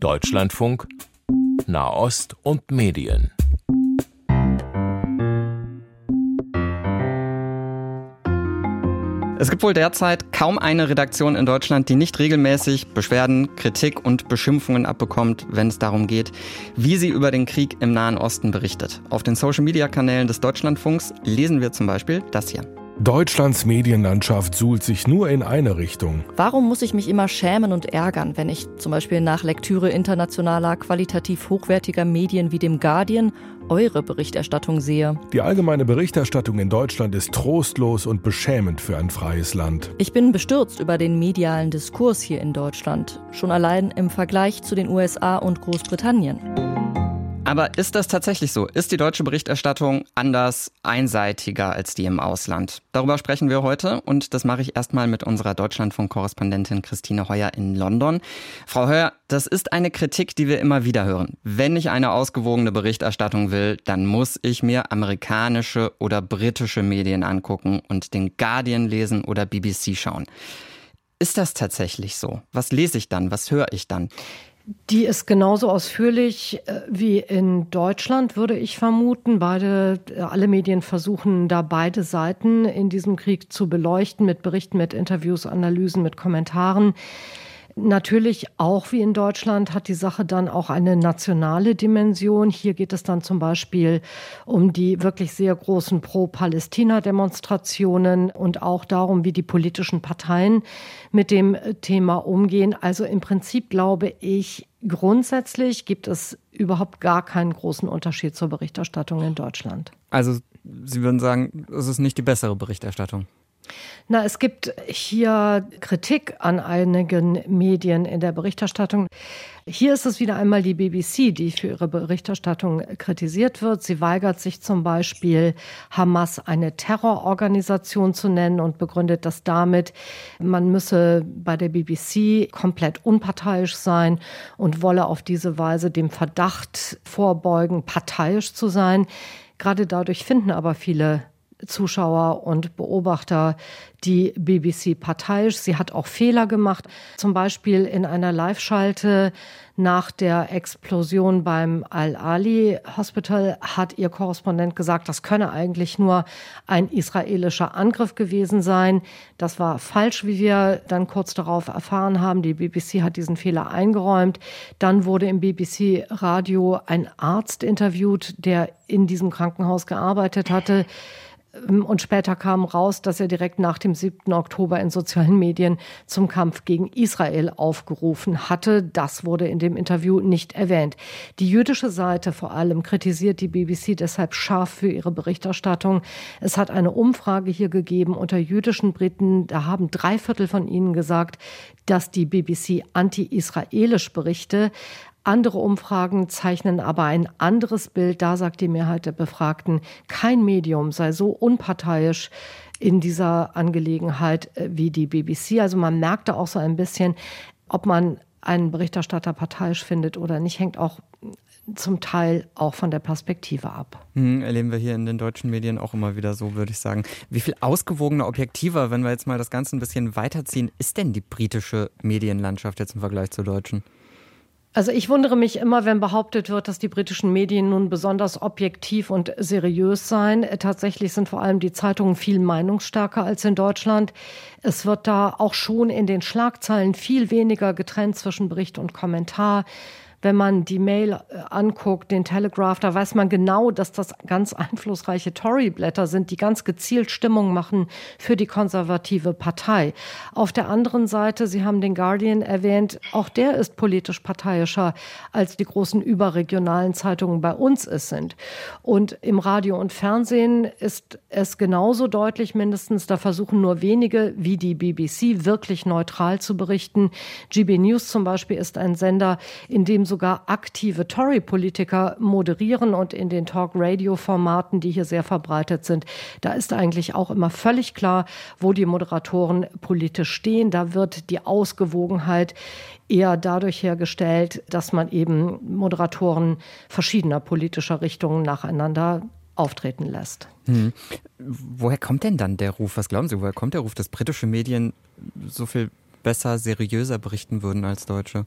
Deutschlandfunk Nahost und Medien. Es gibt wohl derzeit kaum eine Redaktion in Deutschland, die nicht regelmäßig Beschwerden, Kritik und Beschimpfungen abbekommt, wenn es darum geht, wie sie über den Krieg im Nahen Osten berichtet. Auf den Social-Media-Kanälen des Deutschlandfunks lesen wir zum Beispiel das hier. Deutschlands Medienlandschaft suhlt sich nur in eine Richtung. Warum muss ich mich immer schämen und ärgern, wenn ich zum Beispiel nach Lektüre internationaler, qualitativ hochwertiger Medien wie dem Guardian eure Berichterstattung sehe? Die allgemeine Berichterstattung in Deutschland ist trostlos und beschämend für ein freies Land. Ich bin bestürzt über den medialen Diskurs hier in Deutschland, schon allein im Vergleich zu den USA und Großbritannien. Aber ist das tatsächlich so? Ist die deutsche Berichterstattung anders, einseitiger als die im Ausland? Darüber sprechen wir heute und das mache ich erstmal mit unserer Deutschlandfunk-Korrespondentin Christine Heuer in London. Frau Heuer, das ist eine Kritik, die wir immer wieder hören. Wenn ich eine ausgewogene Berichterstattung will, dann muss ich mir amerikanische oder britische Medien angucken und den Guardian lesen oder BBC schauen. Ist das tatsächlich so? Was lese ich dann? Was höre ich dann? Die ist genauso ausführlich äh, wie in Deutschland, würde ich vermuten. Beide, äh, alle Medien versuchen da beide Seiten in diesem Krieg zu beleuchten mit Berichten, mit Interviews, Analysen, mit Kommentaren. Natürlich auch wie in Deutschland hat die Sache dann auch eine nationale Dimension. Hier geht es dann zum Beispiel um die wirklich sehr großen Pro-Palästina-Demonstrationen und auch darum, wie die politischen Parteien mit dem Thema umgehen. Also im Prinzip glaube ich, grundsätzlich gibt es überhaupt gar keinen großen Unterschied zur Berichterstattung in Deutschland. Also Sie würden sagen, es ist nicht die bessere Berichterstattung? Na, es gibt hier Kritik an einigen Medien in der Berichterstattung. Hier ist es wieder einmal die BBC, die für ihre Berichterstattung kritisiert wird. Sie weigert sich zum Beispiel, Hamas eine Terrororganisation zu nennen und begründet das damit, man müsse bei der BBC komplett unparteiisch sein und wolle auf diese Weise dem Verdacht vorbeugen, parteiisch zu sein. Gerade dadurch finden aber viele Zuschauer und Beobachter die BBC parteiisch. Sie hat auch Fehler gemacht. Zum Beispiel in einer Live-Schalte nach der Explosion beim Al-Ali Hospital hat ihr Korrespondent gesagt, das könne eigentlich nur ein israelischer Angriff gewesen sein. Das war falsch, wie wir dann kurz darauf erfahren haben. Die BBC hat diesen Fehler eingeräumt. Dann wurde im BBC Radio ein Arzt interviewt, der in diesem Krankenhaus gearbeitet hatte. Ähm, und später kam raus, dass er direkt nach dem 7. Oktober in sozialen Medien zum Kampf gegen Israel aufgerufen hatte. Das wurde in dem Interview nicht erwähnt. Die jüdische Seite vor allem kritisiert die BBC deshalb scharf für ihre Berichterstattung. Es hat eine Umfrage hier gegeben unter jüdischen Briten. Da haben drei Viertel von ihnen gesagt, dass die BBC anti-israelisch berichte. Andere Umfragen zeichnen aber ein anderes Bild. Da sagt die Mehrheit der Befragten, kein Medium sei so unparteiisch in dieser Angelegenheit äh, wie die BBC. Also man merkte auch so ein bisschen, ob man einen Berichterstatter parteiisch findet oder nicht, hängt auch zum Teil auch von der Perspektive ab. Mhm, erleben wir hier in den deutschen Medien auch immer wieder so, würde ich sagen. Wie viel ausgewogener, objektiver, wenn wir jetzt mal das Ganze ein bisschen weiterziehen, ist denn die britische Medienlandschaft jetzt im Vergleich zur deutschen? Also ich wundere mich immer, wenn behauptet wird, dass die britischen Medien nun besonders objektiv und seriös seien. Tatsächlich sind vor allem die Zeitungen viel meinungsstärker als in Deutschland. Es wird da auch schon in den Schlagzeilen viel weniger getrennt zwischen Bericht und Kommentar wenn man die Mail äh, anguckt, den Telegraph, da weiß man genau, dass das ganz einflussreiche Tory-Blätter sind, die ganz gezielt Stimmung machen für die konservative Partei. Auf der anderen Seite, Sie haben den Guardian erwähnt, auch der ist politisch parteiischer als die großen überregionalen Zeitungen bei uns es sind. Und im Radio und Fernsehen ist es genauso deutlich mindestens, da versuchen nur wenige wie die BBC wirklich neutral zu berichten. GB News zum Beispiel ist ein Sender, in dem sogar aktive Tory-Politiker moderieren und in den Talk-Radio-Formaten, die hier sehr verbreitet sind, da ist eigentlich auch immer völlig klar, wo die Moderatoren politisch stehen. Da wird die Ausgewogenheit eher dadurch hergestellt, dass man eben Moderatoren verschiedener politischer Richtungen nacheinander auftreten lässt. Hm. Woher kommt denn dann der Ruf? Was glauben Sie, woher kommt der Ruf, dass britische Medien so viel besser, seriöser berichten würden als deutsche?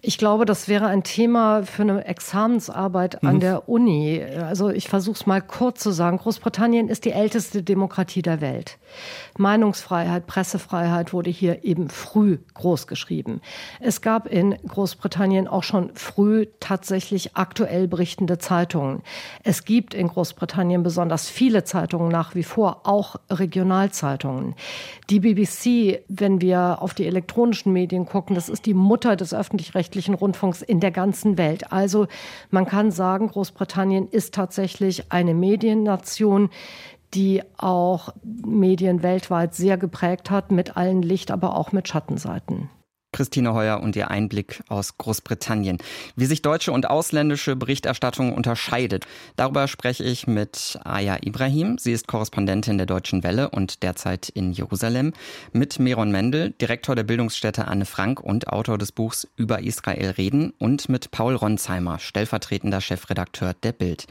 Ich glaube, das wäre ein Thema für eine Examensarbeit an mhm. der Uni. Also ich versuche es mal kurz zu sagen. Großbritannien ist die älteste Demokratie der Welt. Meinungsfreiheit, Pressefreiheit wurde hier eben früh großgeschrieben. Es gab in Großbritannien auch schon früh tatsächlich aktuell berichtende Zeitungen. Es gibt in Großbritannien besonders viele Zeitungen nach wie vor, auch Regionalzeitungen. Die BBC, wenn wir auf die elektronischen Medien gucken, das ist die Mutter des öffentlich-rechtlichen Rundfunks in der ganzen Welt. Also man kann sagen, Großbritannien ist tatsächlich eine Mediennation, die auch Medien weltweit sehr geprägt hat, mit allen Licht, aber auch mit Schattenseiten. Christine Heuer und ihr Einblick aus Großbritannien. Wie sich deutsche und ausländische Berichterstattung unterscheidet, darüber spreche ich mit Aya Ibrahim. Sie ist Korrespondentin der Deutschen Welle und derzeit in Jerusalem. Mit Meron Mendel, Direktor der Bildungsstätte Anne Frank und Autor des Buchs Über Israel reden. Und mit Paul Ronsheimer, stellvertretender Chefredakteur der Bild.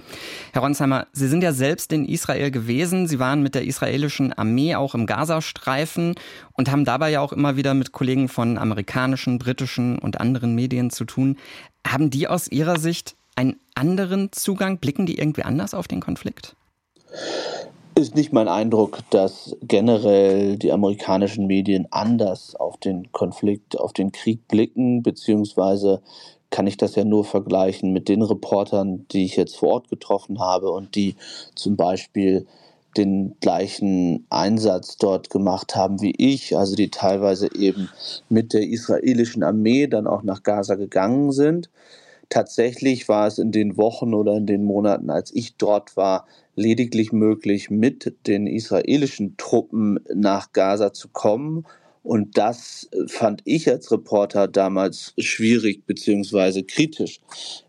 Herr Ronsheimer, Sie sind ja selbst in Israel gewesen. Sie waren mit der israelischen Armee auch im Gazastreifen und haben dabei ja auch immer wieder mit Kollegen von amerikanischen, britischen und anderen Medien zu tun. Haben die aus Ihrer Sicht einen anderen Zugang? Blicken die irgendwie anders auf den Konflikt? Ist nicht mein Eindruck, dass generell die amerikanischen Medien anders auf den Konflikt, auf den Krieg blicken, beziehungsweise kann ich das ja nur vergleichen mit den Reportern, die ich jetzt vor Ort getroffen habe und die zum Beispiel den gleichen Einsatz dort gemacht haben wie ich, also die teilweise eben mit der israelischen Armee dann auch nach Gaza gegangen sind. Tatsächlich war es in den Wochen oder in den Monaten, als ich dort war, lediglich möglich, mit den israelischen Truppen nach Gaza zu kommen und das äh, fand ich als Reporter damals schwierig beziehungsweise kritisch.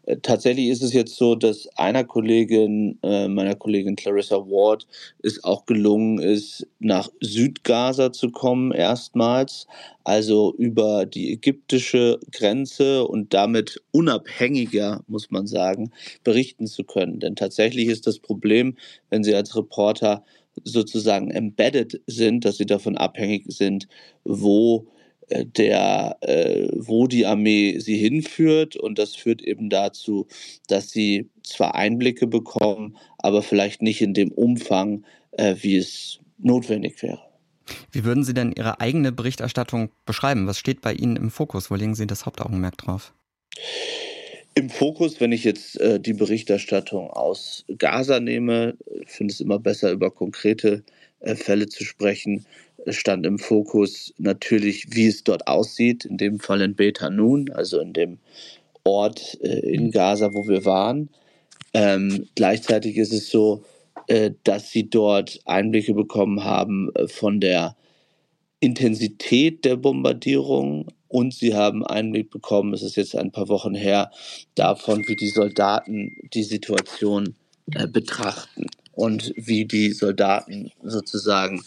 Äh, tatsächlich ist es jetzt so, dass einer Kollegin, äh, meiner Kollegin Clarissa Ward, es auch gelungen ist, nach Südgaza zu kommen erstmals, also über die ägyptische Grenze und damit unabhängiger, muss man sagen, berichten zu können. Denn tatsächlich ist das Problem, wenn Sie als Reporter sozusagen embedded sind, dass sie davon abhängig sind, wo äh, der, äh, wo die Armee sie hinführt. Und das führt eben dazu, dass sie zwar Einblicke bekommen, aber vielleicht nicht in dem Umfang, äh, wie es notwendig wäre. Wie würden Sie denn Ihre eigene Berichterstattung beschreiben? Was steht bei Ihnen im Fokus? Wo legen Sie das Hauptaugenmerk drauf? Im Fokus, wenn ich jetzt äh, die Berichterstattung aus Gaza nehme, finde es immer besser, über konkrete äh, Fälle zu sprechen, stand im Fokus natürlich, wie es dort aussieht, in dem Fall in Bet Hanun, also in dem Ort äh, in. Gaza, wo wir waren. Ähm, gleichzeitig ist es so, äh, dass sie dort Einblicke bekommen haben äh, von der Intensität der Bombardierung, und sie haben Einblick bekommen, es ist jetzt ein paar Wochen her, davon, wie die Soldaten die Situation äh, betrachten und wie die Soldaten sozusagen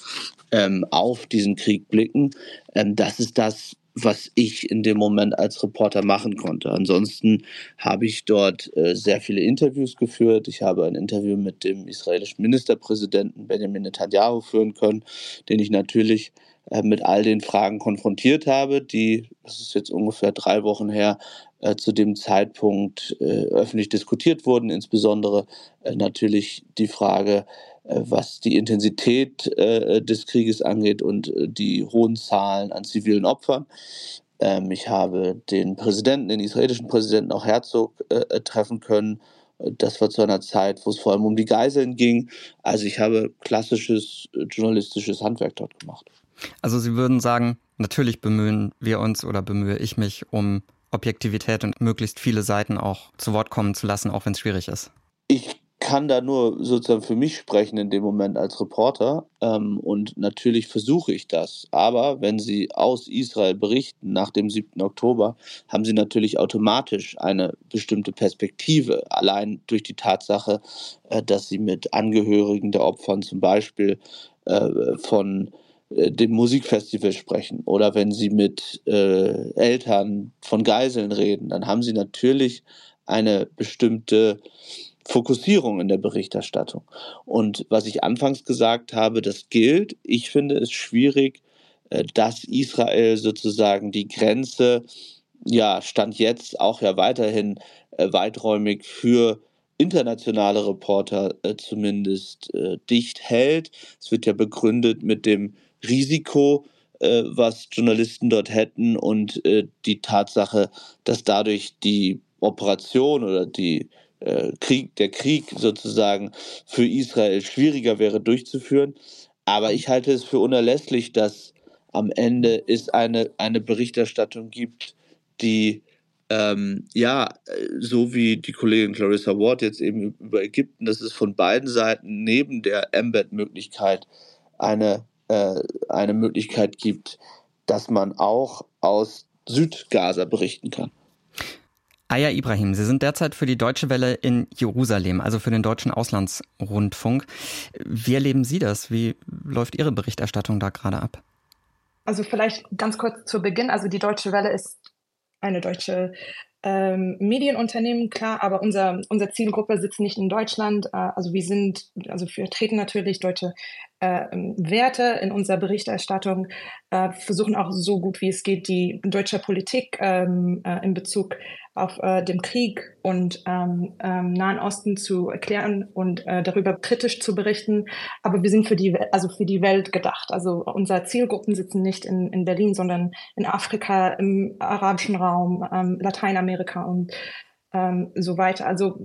ähm, auf diesen Krieg blicken. Ähm, das ist das, was ich in dem Moment als Reporter machen konnte. Ansonsten habe ich dort äh, sehr viele Interviews geführt. Ich habe ein Interview mit dem israelischen Ministerpräsidenten Benjamin Netanyahu führen können, den ich natürlich äh, mit all den Fragen konfrontiert habe, die, das ist jetzt ungefähr drei Wochen her, äh, zu dem Zeitpunkt äh, öffentlich diskutiert wurden, insbesondere natürlich die Frage, was die Intensität des Krieges angeht und die hohen Zahlen an zivilen Opfern. Ähm, ich habe den Präsidenten, den israelischen Präsidenten, auch Herzog, treffen können. Das war zu einer Zeit, wo es vor allem um die Geiseln ging. Also ich habe klassisches journalistisches Handwerk dort gemacht. Also Sie würden sagen, natürlich bemühen wir uns oder bemühe ich mich um Objektivität und möglichst viele Seiten auch zu Wort kommen zu lassen, auch wenn es schwierig ist. Ich kann da nur sozusagen für mich sprechen in dem Moment als Reporter ähm, und natürlich versuche ich das. Aber wenn Sie aus Israel berichten nach dem 7. Oktober, haben Sie natürlich automatisch eine bestimmte Perspektive, allein durch die Tatsache, äh, dass Sie mit Angehörigen der Opfern zum Beispiel äh, von dem Musikfestival sprechen oder wenn sie mit äh, Eltern von Geiseln reden, dann haben sie natürlich eine bestimmte Fokussierung in der Berichterstattung. Und was ich anfangs gesagt habe, das gilt. Ich finde es schwierig, äh, dass Israel sozusagen die Grenze ja, Stand jetzt auch ja weiterhin äh, weiträumig für internationale Reporter äh, zumindest äh, dicht hält. Es wird ja begründet mit dem Risiko, äh, was Journalisten dort hätten und äh, die Tatsache, dass dadurch die Operation oder die äh, Krieg, der Krieg sozusagen für Israel schwieriger wäre durchzuführen. Aber ich halte es für unerlässlich, dass am Ende es eine, eine Berichterstattung gibt, die ähm, ja, so wie die Kollegin Clarissa Ward jetzt eben über Ägypten, dass es von beiden Seiten neben der Embed-Möglichkeit eine, äh, eine Möglichkeit gibt, dass man auch aus Südgaza berichten kann. Aya Ibrahim, Sie sind derzeit für die Deutsche Welle in Jerusalem, also für den deutschen Auslandsrundfunk. Wie erleben Sie das? Wie läuft Ihre Berichterstattung da gerade ab? Also vielleicht ganz kurz zu Beginn. Also die Deutsche Welle ist eine deutsche ähm, Medienunternehmen, klar, aber unser, unsere Zielgruppe sitzt nicht in Deutschland. Äh, also wir sind, also wir treten natürlich deutsche äh, Werte in unserer Berichterstattung, äh, versuchen auch so gut wie es geht, die deutsche Politik ähm, äh, in Bezug auf äh, dem Krieg und ähm, ähm, Nahen Osten zu erklären und äh, darüber kritisch zu berichten. Aber wir sind für die, also für die Welt gedacht. Also unsere Zielgruppen sitzen nicht in, in Berlin, sondern in Afrika, im arabischen Raum, ähm, Lateinamerika und ähm, so weiter. Also,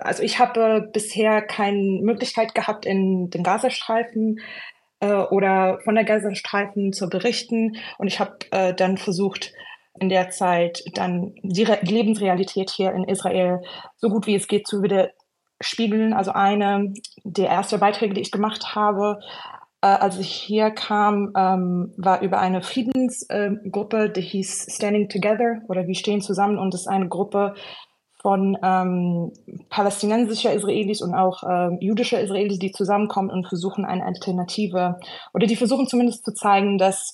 also ich habe bisher keine Möglichkeit gehabt, in den Gazastreifen äh, oder von der Gazastreifen zu berichten. Und ich habe äh, dann versucht, in der Zeit dann die, Re Lebensrealität hier in Israel so gut wie es geht zu widerspiegeln. Also eine der ersten Beiträge, die ich gemacht habe, äh, als ich hier kam, ähm, war über eine Friedensgruppe, äh, die hieß Standing Together oder Wir stehen zusammen und das ist eine Gruppe, von ähm, palästinensischer Israelis und auch ähm, jüdischer Israelis, die zusammenkommen und versuchen eine Alternative oder die versuchen zumindest zu zeigen, dass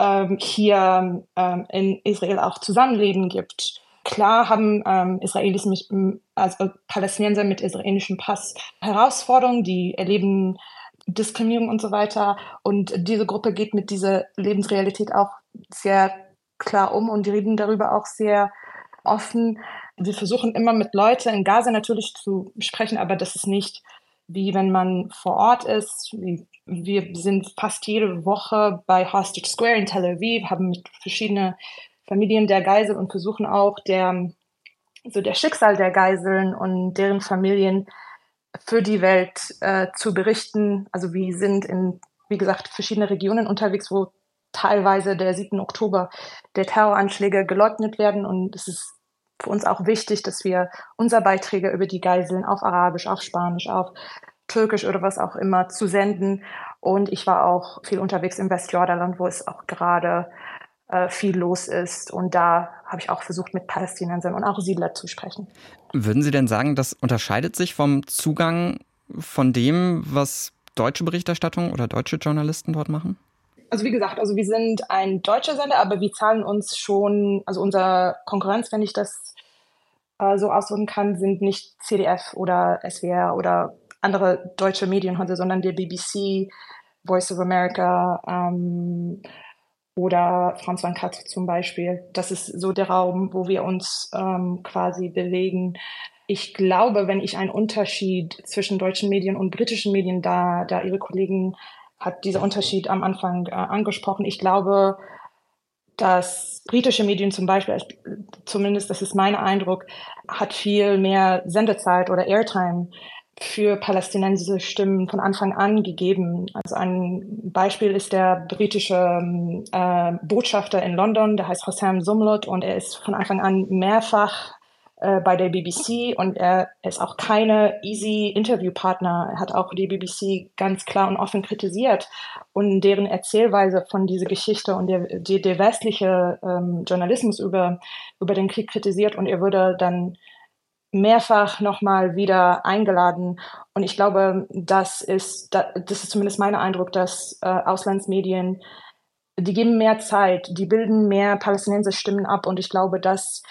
ähm, hier ähm, in Israel auch Zusammenleben gibt. Klar haben ähm, Israelis mit, also Palästinenser mit israelischem Pass Herausforderungen, die erleben Diskriminierung und so weiter. Und diese Gruppe geht mit dieser Lebensrealität auch sehr klar um und die reden darüber auch sehr offen. Wir versuchen immer mit Leuten in Gaza natürlich zu sprechen, aber das ist nicht wie wenn man vor Ort ist. Wir sind fast jede Woche bei Hostage Square in Tel Aviv, haben mit verschiedenen Familien der Geisel und versuchen auch der, so der Schicksal der Geiseln und deren Familien für die Welt äh, zu berichten. Also wir sind in, wie gesagt, verschiedene Regionen unterwegs, wo teilweise der 7. Oktober der Terroranschläge geleugnet werden und es ist für uns auch wichtig, dass wir unsere Beiträge über die Geiseln auf Arabisch, auf Spanisch, auf Türkisch oder was auch immer zu senden. Und ich war auch viel unterwegs im Westjordanland, wo es auch gerade äh, viel los ist. Und da habe ich auch versucht, mit Palästinensern und auch Siedler zu sprechen. Würden Sie denn sagen, das unterscheidet sich vom Zugang von dem, was deutsche Berichterstattung oder deutsche Journalisten dort machen? Also wie gesagt, also wir sind ein deutscher Sender, aber wir zahlen uns schon, also unser Konkurrenz, wenn ich das äh, so ausdrücken kann, sind nicht CDF oder SWR oder andere deutsche Medienhäuser, sondern der BBC, Voice of America ähm, oder Franz van Kat zum Beispiel. Das ist so der Raum, wo wir uns ähm, quasi bewegen. Ich glaube, wenn ich einen Unterschied zwischen deutschen Medien und britischen Medien, da, da Ihre Kollegen hat dieser Unterschied am Anfang äh, angesprochen. Ich glaube, dass britische Medien zum Beispiel, zumindest das ist mein Eindruck, hat viel mehr Sendezeit oder Airtime für palästinensische Stimmen von Anfang an gegeben. Also ein Beispiel ist der britische äh, Botschafter in London, der heißt Hossam Sumlot und er ist von Anfang an mehrfach äh, bei der BBC und er ist auch keine easy Interviewpartner. Er hat auch die BBC ganz klar und offen kritisiert und deren Erzählweise von dieser Geschichte und der, der, der westliche ähm, Journalismus über, über den Krieg kritisiert und er würde dann mehrfach nochmal wieder eingeladen. Und ich glaube, das ist, das ist zumindest mein Eindruck, dass äh, Auslandsmedien, die geben mehr Zeit, die bilden mehr palästinensische Stimmen ab. Und ich glaube, dass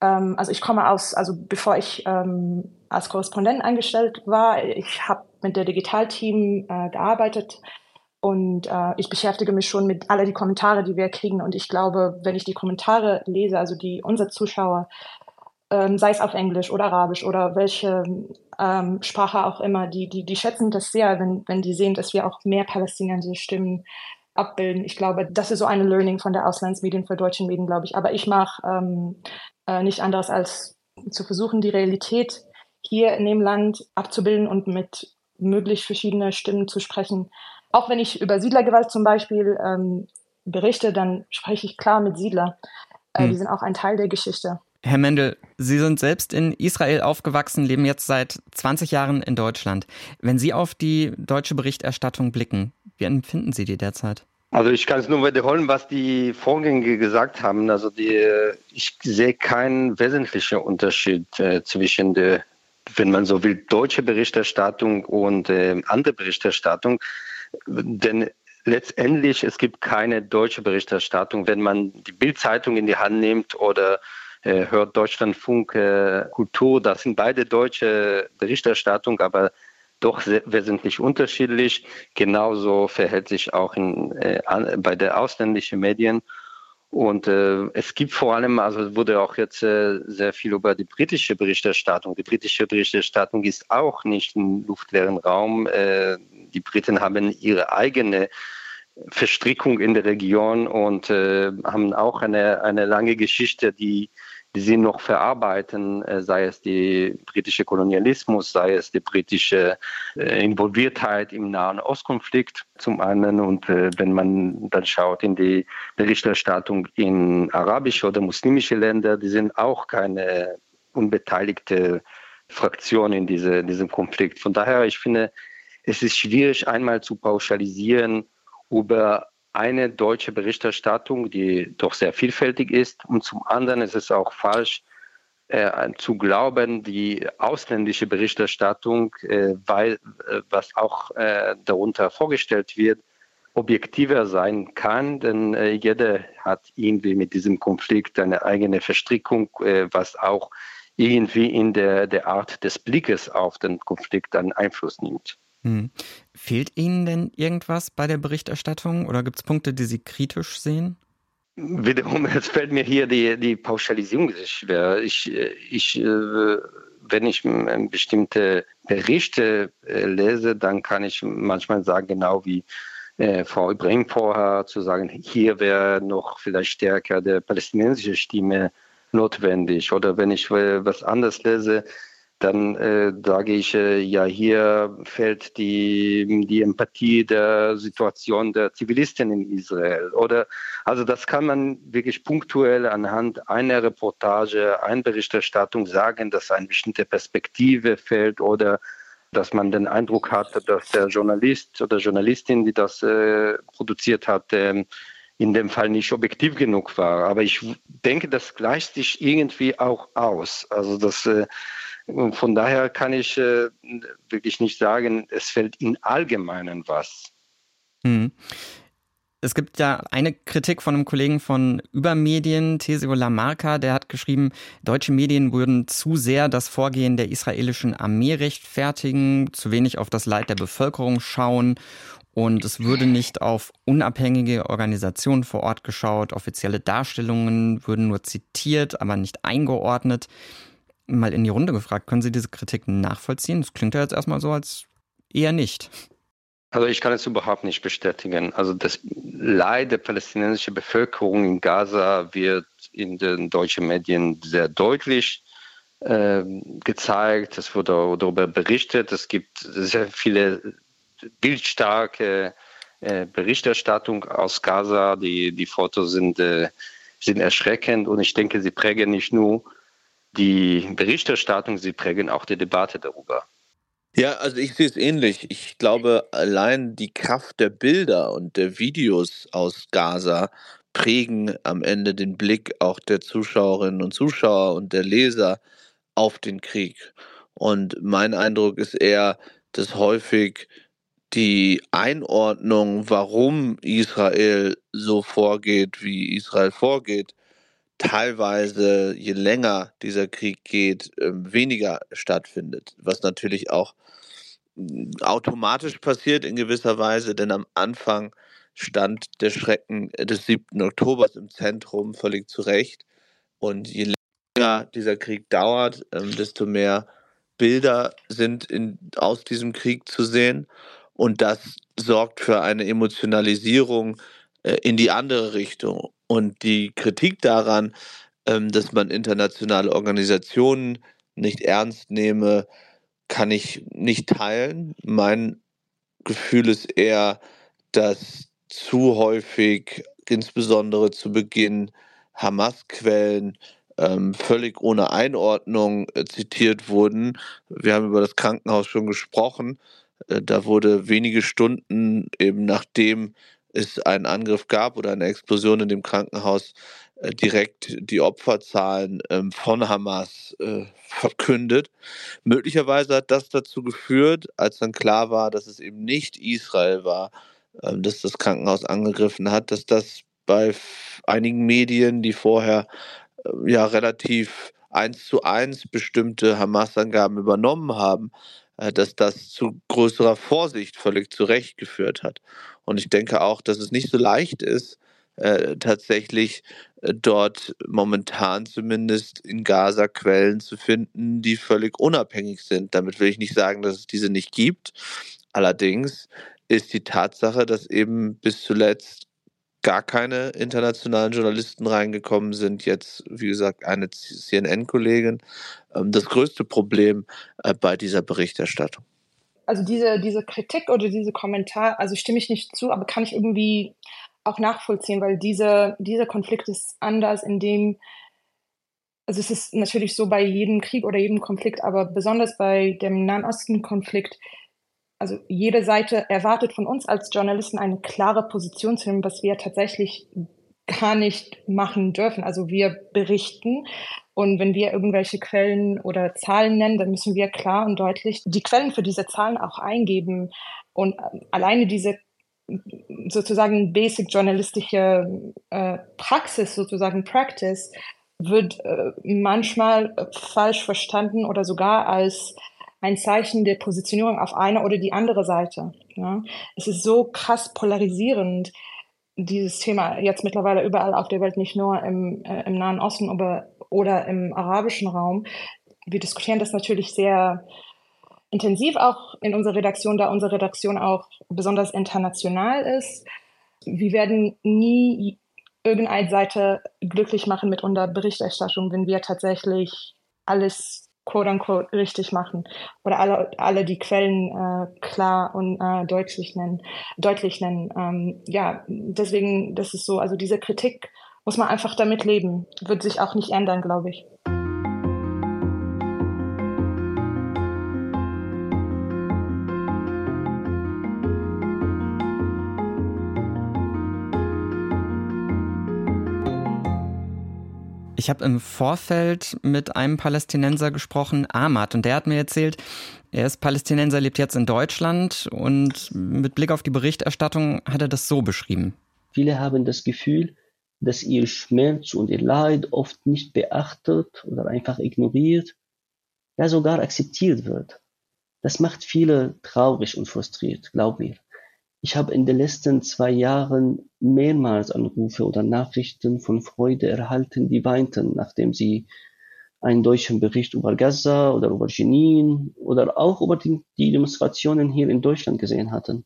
ähm, also ich komme aus, also bevor ich ähm, als Korrespondent eingestellt war, ich habe mit der Digitalteam äh, gearbeitet Und äh, ich beschäftige mich schon mit all die Kommentare, die wir kriegen. Und ich glaube, wenn ich die Kommentare lese, also die unsere Zuschauer, ähm, sei es auf Englisch oder Arabisch oder welche ähm, Sprache auch immer, die, die, die schätzen das sehr, wenn, wenn die sehen, dass wir auch mehr palästinensische Stimmen abbilden. Ich glaube, das ist so eine Learning von der Auslandsmedien für deutsche Medien, glaube ich. Aber ich mache ähm, äh, nicht anderes als zu versuchen, die Realität hier in dem Land abzubilden und mit möglichst verschiedenen Stimmen zu sprechen. Auch wenn ich über Siedlergewalt zum Beispiel ähm, berichte, dann spreche ich klar mit Siedler. Äh, hm. Die sind auch ein Teil der Geschichte. Herr Mendel, Sie sind selbst in Israel aufgewachsen, leben jetzt seit 20 Jahren in Deutschland. Wenn Sie auf die deutsche Berichterstattung blicken, wie empfinden Sie die derzeit? Also ich kann es nur wiederholen, was die Vorgänger gesagt haben. Also die, ich sehe keinen wesentlichen Unterschied äh, zwischen der, wenn man so will, deutsche Berichterstattung und äh, andere Berichterstattung. Denn letztendlich es gibt keine deutsche Berichterstattung, wenn man die Bildzeitung in die Hand nimmt oder äh, hört Deutschlandfunk äh, Kultur. Das sind beide deutsche Berichterstattung, aber doch wesentlich unterschiedlich. Genauso verhält sich auch in, äh, bei den ausländischen Medien. Und äh, es gibt vor allem, also wurde auch jetzt äh, sehr viel über die britische Berichterstattung. Die britische Berichterstattung ist auch nicht im luftleeren Raum. Äh, die Briten haben ihre eigene Verstrickung in der Region und äh, haben auch eine, eine lange Geschichte, die die sie noch verarbeiten, äh, sei es die britische Kolonialismus, sei es die britische äh, Involviertheit im Nahen Ostkonflikt zum einen und äh, wenn man dann schaut in die Berichterstattung in arabische oder muslimische Länder, die sind auch keine unbeteiligte Fraktion in diese, diesem Konflikt. Von daher, ich finde, es ist schwierig einmal zu pauschalisieren über eine deutsche Berichterstattung, die doch sehr vielfältig ist. Und zum anderen ist es auch falsch, äh, zu glauben, die ausländische Berichterstattung, äh, weil, äh, was auch äh, darunter vorgestellt wird, objektiver sein kann, denn äh, jeder hat irgendwie mit diesem Konflikt eine eigene Verstrickung, was auch irgendwie in der, der Art des Blickes auf den Konflikt einen Einfluss nimmt. Hm. Fehlt Ihnen denn irgendwas bei der Berichterstattung oder gibt es Punkte, die Sie kritisch sehen? Wiederum, es fällt mir hier die, die Pauschalisierung schwer. Ich, ich, äh, wenn ich bestimmte Berichte äh, lese, dann kann ich manchmal sagen, genau wie äh, Frau Ibrahim vorher, zu sagen, hier wäre noch vielleicht stärker der palästinensische Stimme notwendig. Oder wenn ich was anderes lese, dann äh, sage ich, äh, ja, hier fällt die, die Empathie der Situation der Zivilisten in Israel. Oder, also das kann man wirklich punktuell anhand einer Reportage, einer Berichterstattung sagen, dass eine bestimmte Perspektive fällt oder dass man den Eindruck hat, dass der Journalist oder Journalistin, die das äh, produziert hat, äh, in dem Fall nicht objektiv genug war. Aber ich denke, das gleicht sich irgendwie auch aus. Also das äh, und von daher kann ich äh, wirklich nicht sagen, es fällt in Allgemeinen was. Hm. Es gibt ja eine Kritik von einem Kollegen von Übermedien, Teseo Lamarca, der hat geschrieben, deutsche Medien würden zu sehr das Vorgehen der israelischen Armee rechtfertigen, zu wenig auf das Leid der Bevölkerung schauen und es würde nicht auf unabhängige Organisationen vor Ort geschaut, offizielle Darstellungen würden nur zitiert, aber nicht eingeordnet mal in die Runde gefragt, können Sie diese Kritik nachvollziehen? Das klingt ja jetzt erstmal so, als eher nicht. Also ich kann es überhaupt nicht bestätigen. Also das Leid der palästinensischen Bevölkerung in Gaza wird in den deutschen Medien sehr deutlich äh, gezeigt. Es wurde darüber berichtet. Es gibt sehr viele bildstarke äh, Berichterstattung aus Gaza. Die, die Fotos sind, äh, sind erschreckend und ich denke, sie prägen nicht nur die Berichterstattung, sie prägen auch die Debatte darüber. Ja, also ich sehe es ähnlich. Ich glaube, allein die Kraft der Bilder und der Videos aus Gaza prägen am Ende den Blick auch der Zuschauerinnen und Zuschauer und der Leser auf den Krieg. Und mein Eindruck ist eher, dass häufig die Einordnung, warum Israel so vorgeht, wie Israel vorgeht, teilweise, je länger dieser Krieg geht, ähm, weniger stattfindet. Was natürlich auch automatisch passiert in gewisser Weise, denn am Anfang stand der Schrecken des 7. Oktobers im Zentrum völlig zu Recht. Und je länger dieser Krieg dauert, ähm, desto mehr Bilder sind in, aus diesem Krieg zu sehen. Und das sorgt für eine Emotionalisierung äh, in die andere Richtung. Und die Kritik daran, ähm, dass man internationale Organisationen nicht ernst nehme, kann ich nicht teilen. Mein Gefühl ist eher, dass zu häufig, insbesondere zu Beginn, Hamas-Quellen ähm, völlig ohne Einordnung äh, zitiert wurden. Wir haben über das Krankenhaus schon gesprochen. Äh, da wurde wenige Stunden eben nachdem es einen Angriff gab oder eine Explosion in dem Krankenhaus äh, direkt die Opferzahlen ähm, von Hamas äh, verkündet. Möglicherweise hat das dazu geführt, als dann klar war, dass es eben nicht Israel war, ähm, das das Krankenhaus angegriffen hat, dass das bei einigen Medien, die vorher äh, ja relativ eins zu eins bestimmte Hamas-Angaben übernommen haben, dass das zu größerer Vorsicht völlig zu Recht geführt hat. Und ich denke auch, dass es nicht so leicht ist, äh, tatsächlich äh, dort momentan zumindest in Gaza Quellen zu finden, die völlig unabhängig sind. Damit will ich nicht sagen, dass es diese nicht gibt. Allerdings ist die Tatsache, dass eben bis zuletzt gar keine internationalen Journalisten reingekommen sind. Jetzt, wie gesagt, eine CNN-Kollegin. Ähm, das größte Problem äh, bei dieser Berichterstattung. Also diese, diese Kritik oder diese Kommentar, also stimme ich nicht zu, aber kann ich irgendwie auch nachvollziehen, weil diese, dieser Konflikt ist anders, in dem, also es ist natürlich so bei jedem Krieg oder jedem Konflikt, aber besonders bei dem Nahen Osten-Konflikt, also jede Seite erwartet von uns als Journalisten eine klare Position zu nehmen, was wir tatsächlich gar nicht machen dürfen. Also wir berichten und wenn wir irgendwelche Quellen oder Zahlen nennen, dann müssen wir klar und deutlich die Quellen für diese Zahlen auch eingeben. Und alleine diese sozusagen basic journalistische äh, Praxis, sozusagen Practice, wird äh, manchmal falsch verstanden oder sogar als ein Zeichen der Positionierung auf eine oder die andere Seite. Ja? Es ist so krass polarisierend, dieses Thema jetzt mittlerweile überall auf der Welt, nicht nur im, äh, im Nahen Osten aber, oder im arabischen Raum. Wir diskutieren das natürlich sehr intensiv auch in unserer Redaktion, da unsere Redaktion auch besonders international ist. Wir werden nie irgendeine Seite glücklich machen mit unserer Berichterstattung, wenn wir tatsächlich alles quote unquote richtig machen oder alle, alle die Quellen äh, klar und äh, deutlich nennen. Deutlich nennen. Ähm, ja, deswegen, das ist so, also diese Kritik muss man einfach damit leben. Wird sich auch nicht ändern, glaube ich. Ich habe im Vorfeld mit einem Palästinenser gesprochen, Ahmad, und der hat mir erzählt, er ist Palästinenser, lebt jetzt in Deutschland und mit Blick auf die Berichterstattung hat er das so beschrieben. Viele haben das Gefühl, dass ihr Schmerz und ihr Leid oft nicht beachtet oder einfach ignoriert, ja sogar akzeptiert wird. Das macht viele traurig und frustriert, glaub mir. Ich habe in den letzten zwei Jahren mehrmals Anrufe oder Nachrichten von Freude erhalten, die weinten, nachdem sie einen deutschen Bericht über Gaza oder über Jenin oder auch über die, die Demonstrationen hier in Deutschland gesehen hatten.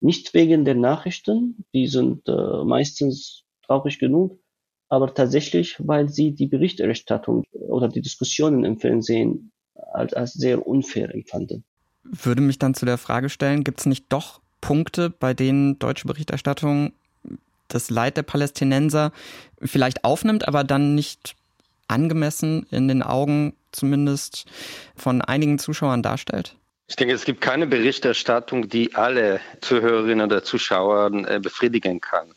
Nicht wegen der Nachrichten, die sind äh, meistens traurig genug, aber tatsächlich, weil sie die Berichterstattung oder die Diskussionen im Fernsehen als, als sehr unfair empfanden. Würde mich dann zu der Frage stellen, gibt es nicht doch Punkte, bei denen deutsche Berichterstattung das Leid der Palästinenser vielleicht aufnimmt, aber dann nicht angemessen in den Augen zumindest von einigen Zuschauern darstellt? Ich denke, es gibt keine Berichterstattung, die alle Zuhörerinnen oder Zuschauer äh, befriedigen kann.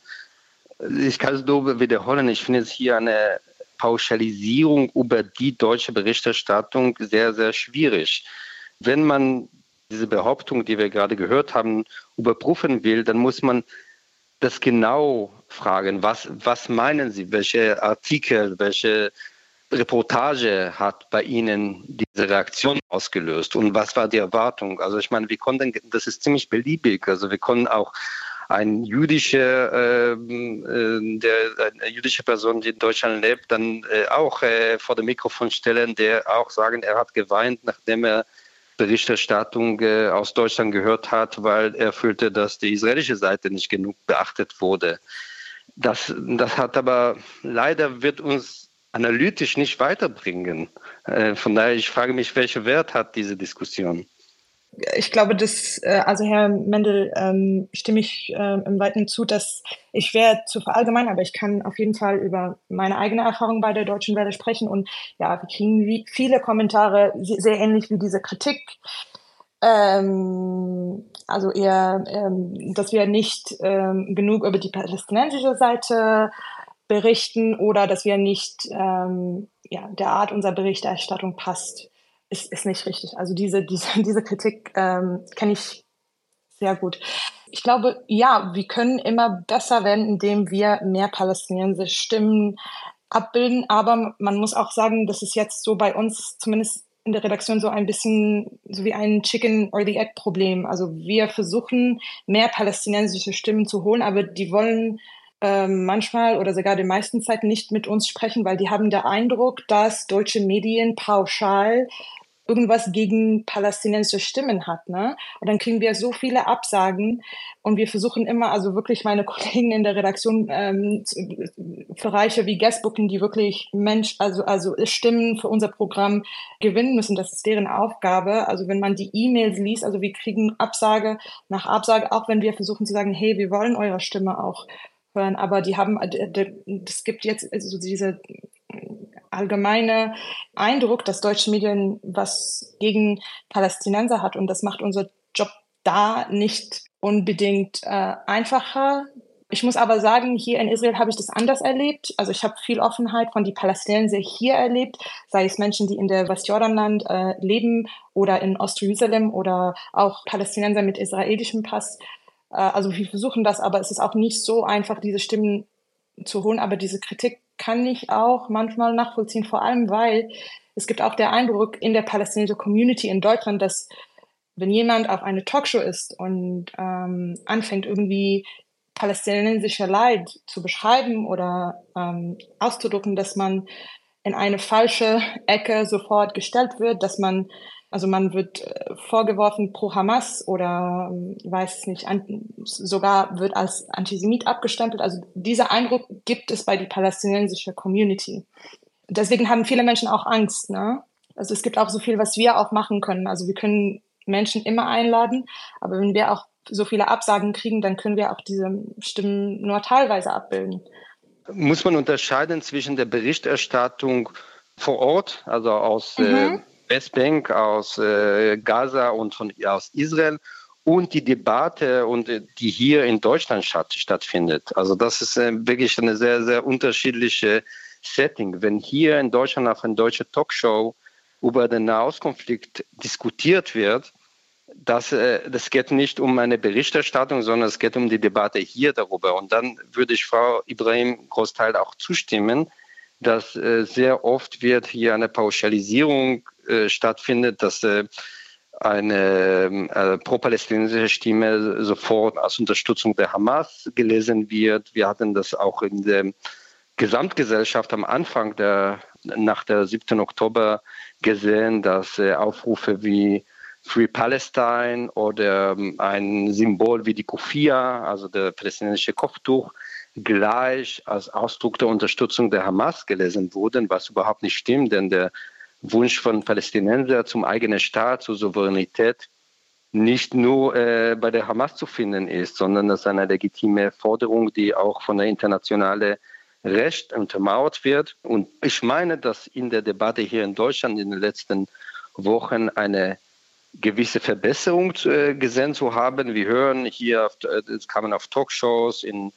Ich kann es nur wiederholen. Ich finde es hier eine Pauschalisierung über die deutsche Berichterstattung sehr, sehr schwierig. Wenn man diese Behauptung, die wir gerade gehört haben, überprüfen will, dann muss man das genau fragen. Was, was meinen Sie? Welche Artikel, welche Reportage hat bei Ihnen diese Reaktion ausgelöst und was war die Erwartung? Also ich meine, wir konnten, das ist ziemlich beliebig. Also wir konnten auch ein jüdische, äh, äh, der, eine jüdische Person, die in Deutschland lebt, dann äh, auch äh, vor dem Mikrofon stellen, der auch sagen, er hat geweint, nachdem er Berichterstattung äh, aus Deutschland gehört hat, weil er fühlte, dass die israelische Seite nicht genug beachtet wurde. Das, das hat aber leider wird uns analytisch nicht weiterbringen. Äh, von daher, ich frage mich, welchen Wert hat diese Diskussion? Ich glaube, dass, äh, also Herr Mendel, ähm, stimme ich äh, im Weiten zu, dass ich schwer zu verallgemeinern, aber ich kann auf jeden Fall über meine eigene Erfahrung bei der Deutschen Welle sprechen. Und ja, wir kriegen viele Kommentare sehr ähnlich wie diese Kritik. Ähm, also eher, ähm, dass wir nicht ähm, genug über die palästinensische Seite berichten oder dass wir nicht ähm, ja, der Art unserer Berichterstattung passt ist, ist nicht richtig. Also diese, diese, diese Kritik ähm, kenne ich sehr gut. Ich glaube, ja, wir können immer besser werden, indem wir mehr palästinensische Stimmen abbilden. Aber man muss auch sagen, das ist jetzt so bei uns, zumindest in der Redaktion, so ein bisschen so wie ein Chicken or the Egg Problem. Also wir versuchen, mehr palästinensische Stimmen zu holen, aber die wollen ähm, manchmal oder sogar den meisten Zeiten nicht mit uns sprechen, weil die haben den Eindruck, dass deutsche Medien pauschal irgendwas gegen palästinensische Stimmen hat, ne? Und dann kriegen wir so viele Absagen und wir versuchen immer, also wirklich meine Kollegen in der Redaktion ähm, für Reiche wie Guestbooking, die wirklich Mensch, also also Stimmen für unser Programm gewinnen müssen, das ist deren Aufgabe. Also wenn man die E-Mails liest, also wir kriegen Absage nach Absage, auch wenn wir versuchen zu sagen, hey, wir wollen eure Stimme auch hören, aber die haben, es gibt jetzt also diese allgemeine Eindruck, dass deutsche Medien was gegen Palästinenser hat und das macht unser Job da nicht unbedingt äh, einfacher. Ich muss aber sagen, hier in Israel habe ich das anders erlebt. Also ich habe viel Offenheit von die Palästinenser hier erlebt, sei es Menschen, die in der Westjordanland äh, leben oder in Ostjerusalem oder auch Palästinenser mit israelischem Pass. Äh, also wir versuchen das, aber es ist auch nicht so einfach, diese Stimmen zu holen. Aber diese Kritik kann ich auch manchmal nachvollziehen, vor allem weil es gibt auch der Eindruck in der palästinensischen Community in Deutschland, dass wenn jemand auf eine Talkshow ist und ähm, anfängt irgendwie palästinensischer Leid zu beschreiben oder ähm, auszudrücken, dass man in eine falsche Ecke sofort gestellt wird, dass man also man wird äh, vorgeworfen pro Hamas oder ähm, weiß es nicht, sogar wird als Antisemit abgestempelt. Also dieser Eindruck gibt es bei die palästinensische Community. Deswegen haben viele Menschen auch Angst. Ne? Also es gibt auch so viel, was wir auch machen können. Also wir können Menschen immer einladen, aber wenn wir auch so viele Absagen kriegen, dann können wir auch diese Stimmen nur teilweise abbilden. Muss man unterscheiden zwischen der Berichterstattung vor Ort, also aus äh, mhm. äh, Westbank, aus äh, Gaza und von, aus Israel und die Debatte und äh, die hier in Deutschland statt, stattfindet. Also das ist äh, wirklich eine sehr, sehr unterschiedliche Setting. Wenn hier in Deutschland auf einer deutschen Talkshow über den Nahostkonflikt diskutiert wird, das, äh, das geht nicht um eine Berichterstattung, sondern es geht um die Debatte hier darüber. Und dann würde ich Frau Ibrahim Großteil auch zustimmen, dass äh, sehr oft wird hier eine Pauschalisierung äh, stattfindet, dass äh, eine äh, pro-palästinensische Stimme sofort als Unterstützung der Hamas gelesen wird. Wir hatten das auch in der Gesamtgesellschaft am Anfang der, nach der 7. Oktober gesehen, dass äh, Aufrufe wie Free Palestine oder ähm, ein Symbol wie die Kufia, also der palästinensische Kopftuch, gleich als Ausdruck der Unterstützung der Hamas gelesen wurden, was überhaupt nicht stimmt, denn der Wunsch von Palästinensern zum eigenen Staat, zur Souveränität nicht nur äh, bei der Hamas zu finden ist, sondern das ist eine legitime Forderung, die auch von der internationalen Recht untermauert wird. Und ich meine, dass in der Debatte hier in Deutschland in den letzten Wochen eine gewisse Verbesserung äh, gesehen zu haben. Wir hören hier, auf, äh, man auf Talkshows, in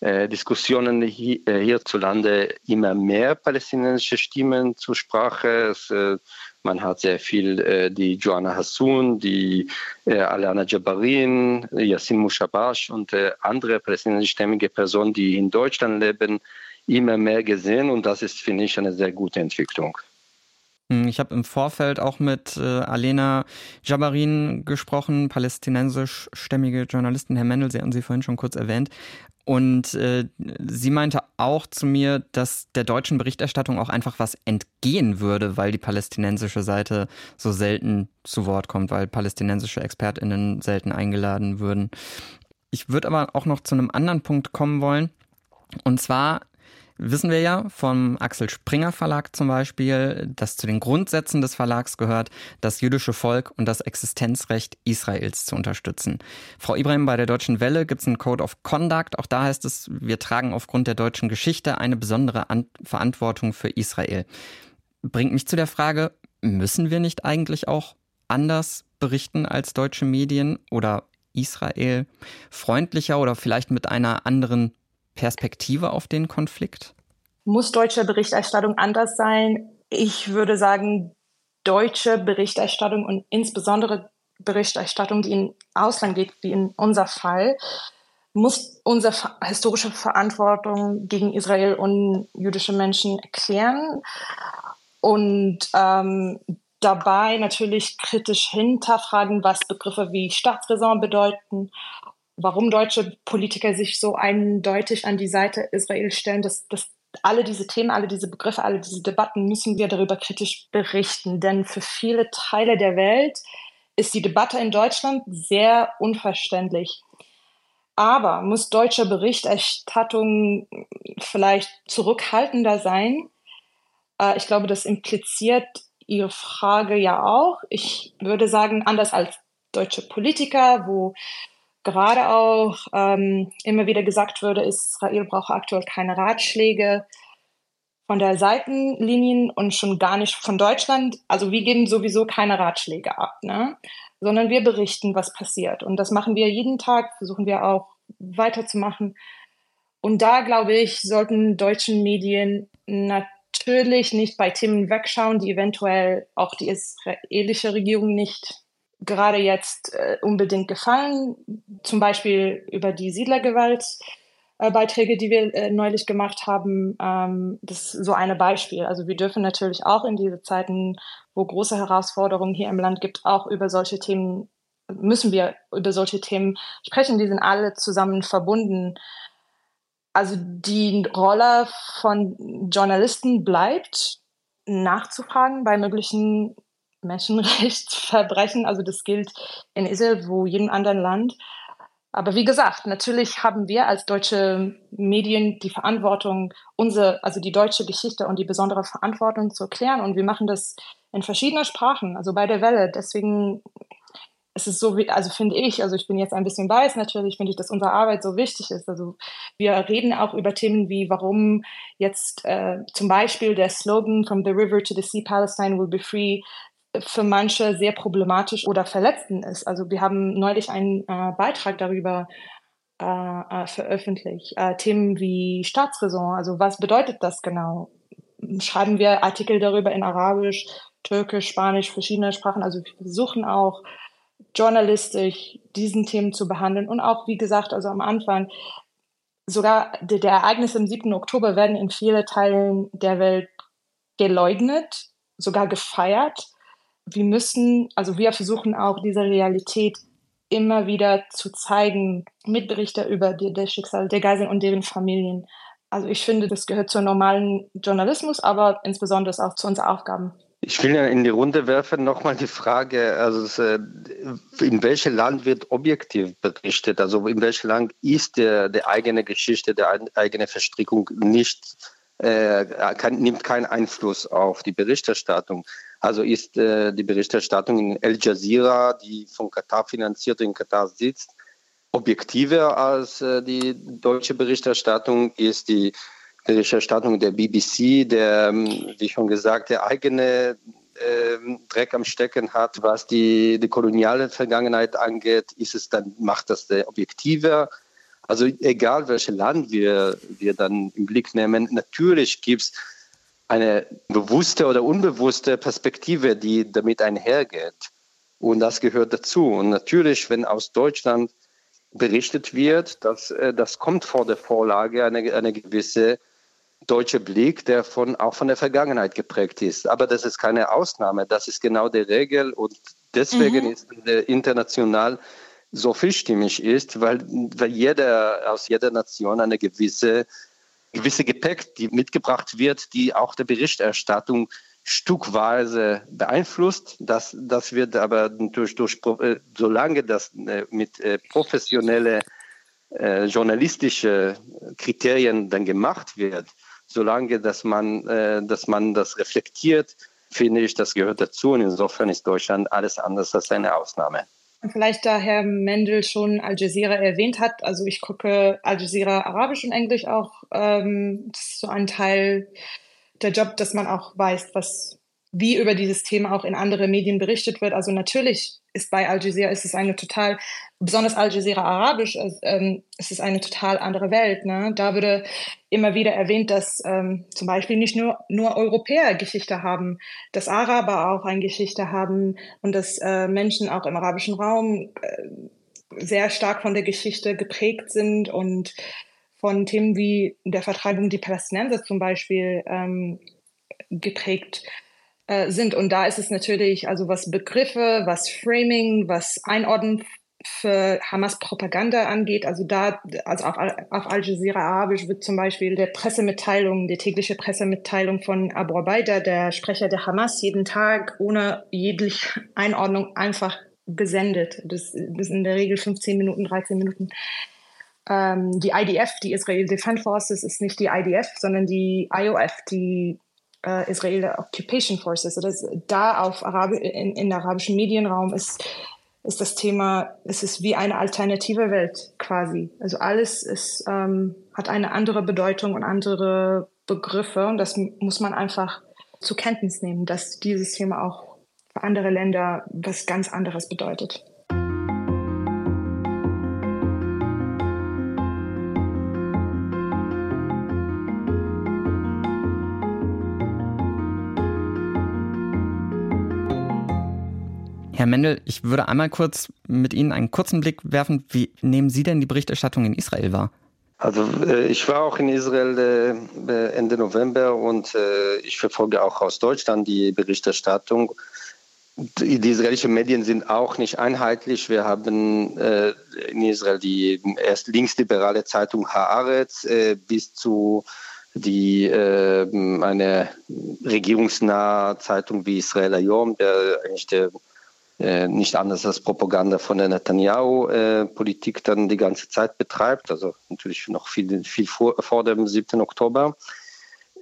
Diskussionen hier, äh, hierzulande immer mehr palästinensische Stimmen zur Sprache. Äh, man hat sehr viel äh, die Joanna Hassoun, die äh, Alana Jabarin, Yassin Mushabash und äh, andere palästinensischstämmige Personen, die in Deutschland leben, immer mehr gesehen und das ist, finde ich, eine sehr gute Entwicklung. Hm, ich habe im Vorfeld auch mit äh, Alena Jabarin gesprochen, palästinensischstämmige Journalistin. Herr Mendel, Sie hatten sie vorhin schon kurz erwähnt. Und äh, sie meinte auch zu mir, dass der deutschen Berichterstattung auch einfach was entgehen würde, weil die palästinensische Seite so selten zu Wort kommt, weil palästinensische ExpertInnen selten eingeladen würden. Ich würde aber auch noch zu einem anderen Punkt kommen wollen. Und zwar wissen wir ja vom Axel Springer Verlag zum Beispiel, dass zu den Grundsätzen des Verlags gehört, das jüdische Volk und das Existenzrecht Israels zu unterstützen. Frau Ibrahim, bei der Deutschen Welle gibt es einen Code of Conduct. Auch da heißt es, wir tragen aufgrund der deutschen Geschichte eine besondere An Verantwortung für Israel. Bringt mich zu der Frage, müssen wir nicht eigentlich auch anders berichten als deutsche Medien oder Israel freundlicher oder vielleicht mit einer anderen Perspektive auf den Konflikt? Muss deutsche Berichterstattung anders sein? Ich würde sagen, deutsche Berichterstattung und insbesondere Berichterstattung, die in Ausland geht, wie in unser Fall, muss unsere historische Verantwortung gegen Israel und jüdische Menschen erklären und ähm, dabei natürlich kritisch hinterfragen, was Begriffe wie Staatsräson bedeuten warum deutsche Politiker sich so eindeutig an die Seite Israel stellen, dass, dass alle diese Themen, alle diese Begriffe, alle diese Debatten müssen wir darüber kritisch berichten. Denn für viele Teile der Welt ist die Debatte in Deutschland sehr unverständlich. Aber muss deutsche Berichterstattung vielleicht zurückhaltender sein? Äh, ich glaube, das impliziert Ihre Frage ja auch. Ich würde sagen, anders als deutsche Politiker, wo gerade auch ähm, immer wieder gesagt würde, Israel braucht aktuell keine Ratschläge von der Seitenlinien und schon gar nicht von Deutschland. Also wir geben sowieso keine Ratschläge ab, ne? sondern wir berichten, was passiert. Und das machen wir jeden Tag, versuchen wir auch weiterzumachen. Und da, glaube ich, sollten deutschen Medien natürlich nicht bei Themen wegschauen, die eventuell auch die israelische Regierung nicht gerade jetzt äh, unbedingt gefallen. Zum Beispiel über die Siedlergewaltbeiträge, äh, die wir äh, neulich gemacht haben. Ähm, das ist so ein Beispiel. Also wir dürfen natürlich auch in diese Zeiten, wo große Herausforderungen hier im Land gibt, auch über solche Themen, müssen wir über solche Themen sprechen. Die sind alle zusammen verbunden. Also die Rolle von Journalisten bleibt, nachzufragen bei möglichen Menschenrechtsverbrechen. Also das gilt in Israel, wo jedem anderen Land. Aber wie gesagt, natürlich haben wir als deutsche Medien die Verantwortung, unsere, also die deutsche Geschichte und die besondere Verantwortung zu erklären. Und wir machen das in verschiedener Sprachen, also bei der Welle. Deswegen ist es so, also finde ich, also ich bin jetzt ein bisschen weiß natürlich, finde ich, dass unsere Arbeit so wichtig ist. Also wir reden auch über Themen wie, warum jetzt äh, zum Beispiel der Slogan From the River to the Sea Palestine will be free für manche sehr problematisch oder verletzend ist. Also wir haben neulich einen äh, Beitrag darüber äh, äh, veröffentlicht. Äh, Themen wie Staatsräson, also was bedeutet das genau? Schreiben wir Artikel darüber in Arabisch, Türkisch, Spanisch, verschiedene Sprachen. Also wir versuchen auch journalistisch diesen Themen zu behandeln und auch, wie gesagt, also am Anfang, sogar die, die Ereignisse am 7. Oktober werden in vielen Teilen der Welt geleugnet, sogar gefeiert wir müssen, also wir versuchen auch diese Realität immer wieder zu zeigen mit Berichten über das Schicksal der Geiseln und deren Familien. Also ich finde, das gehört zum normalen Journalismus, aber insbesondere auch zu unseren Aufgaben. Ich will in die Runde werfen nochmal die Frage, also äh, in welchem Land wird objektiv berichtet? Also in welchem Land ist der, der eigene Geschichte, der eigene Verstrickung nicht, äh, kann, nimmt keinen Einfluss auf die Berichterstattung? Also ist äh, die Berichterstattung in Al Jazeera, die von Katar finanziert und in Katar sitzt, objektiver als äh, die deutsche Berichterstattung, ist die Berichterstattung der BBC, der, ähm, wie schon gesagt, der eigene äh, Dreck am Stecken hat, was die, die koloniale Vergangenheit angeht, ist es dann, macht das der objektiver. Also egal welches Land wir, wir dann im Blick nehmen, natürlich gibt es eine bewusste oder unbewusste Perspektive, die damit einhergeht. Und das gehört dazu. Und natürlich, wenn aus Deutschland berichtet wird, dass, äh, das kommt vor der Vorlage eine, eine gewisse deutsche Blick, der von, auch von der Vergangenheit geprägt ist. Aber das ist keine Ausnahme, das ist genau die Regel und deswegen mhm. ist international so vielstimmig ist, weil, weil jeder aus jeder Nation eine gewisse gewisse Gepäck, die mitgebracht wird, die auch der Berichterstattung stückweise beeinflusst. Das, das wird aber durch, durch äh, solange das äh, mit äh, professionelle journalistische Kriterien dann gemacht wird, solange dass man, dass man das reflektiert, finde ich, das gehört dazu. Und insofern ist Deutschland alles anders als eine Ausnahme. Vielleicht da Herr Mendel schon Al Jazeera erwähnt hat. Also ich gucke Al Jazeera Arabisch und Englisch auch. Ähm, das ist so ein Teil der Job, dass man auch weiß, was wie über dieses Thema auch in andere Medien berichtet wird. Also natürlich ist bei Al Jazeera ist es eine total, besonders Al Jazeera Arabisch, ähm, es ist eine total andere Welt. Ne? Da würde immer wieder erwähnt, dass ähm, zum Beispiel nicht nur, nur Europäer Geschichte haben, dass Araber auch eine Geschichte haben und dass äh, Menschen auch im arabischen Raum äh, sehr stark von der Geschichte geprägt sind und von Themen wie der Vertreibung die Palästinenser zum Beispiel ähm, geprägt äh, sind. Und da ist es natürlich, also was Begriffe, was Framing, was Einordnen für Hamas-Propaganda angeht, also da, also auf, auf Al Jazeera Arabisch wird zum Beispiel der Pressemitteilung, die tägliche Pressemitteilung von Abu Abaida, der Sprecher der Hamas, jeden Tag ohne jegliche Einordnung einfach gesendet. Das, das in der Regel 15 Minuten, 13 Minuten. Ähm, die IDF, die Israel Defense Forces, ist nicht die IDF, sondern die IOF, die äh, Israeli Occupation Forces. Also das, da auf Arabi in, in arabischen Medienraum ist, ist das Thema, es ist wie eine alternative Welt quasi. Also alles ist, ähm, hat eine andere Bedeutung und andere Begriffe und das muss man einfach zur Kenntnis nehmen, dass dieses Thema auch für andere Länder was ganz anderes bedeutet. Herr Mendel, ich würde einmal kurz mit Ihnen einen kurzen Blick werfen. Wie nehmen Sie denn die Berichterstattung in Israel wahr? Also äh, ich war auch in Israel äh, Ende November und äh, ich verfolge auch aus Deutschland die Berichterstattung. Die, israelischen Medien sind auch nicht einheitlich. Wir haben äh, in Israel die erst linksliberale Zeitung Haaretz äh, bis zu die äh, eine regierungsnahe Zeitung wie Israel Ayom, der eigentlich der äh, nicht anders als Propaganda von der Netanyahu-Politik äh, dann die ganze Zeit betreibt, also natürlich noch viel, viel vor, vor dem 7. Oktober.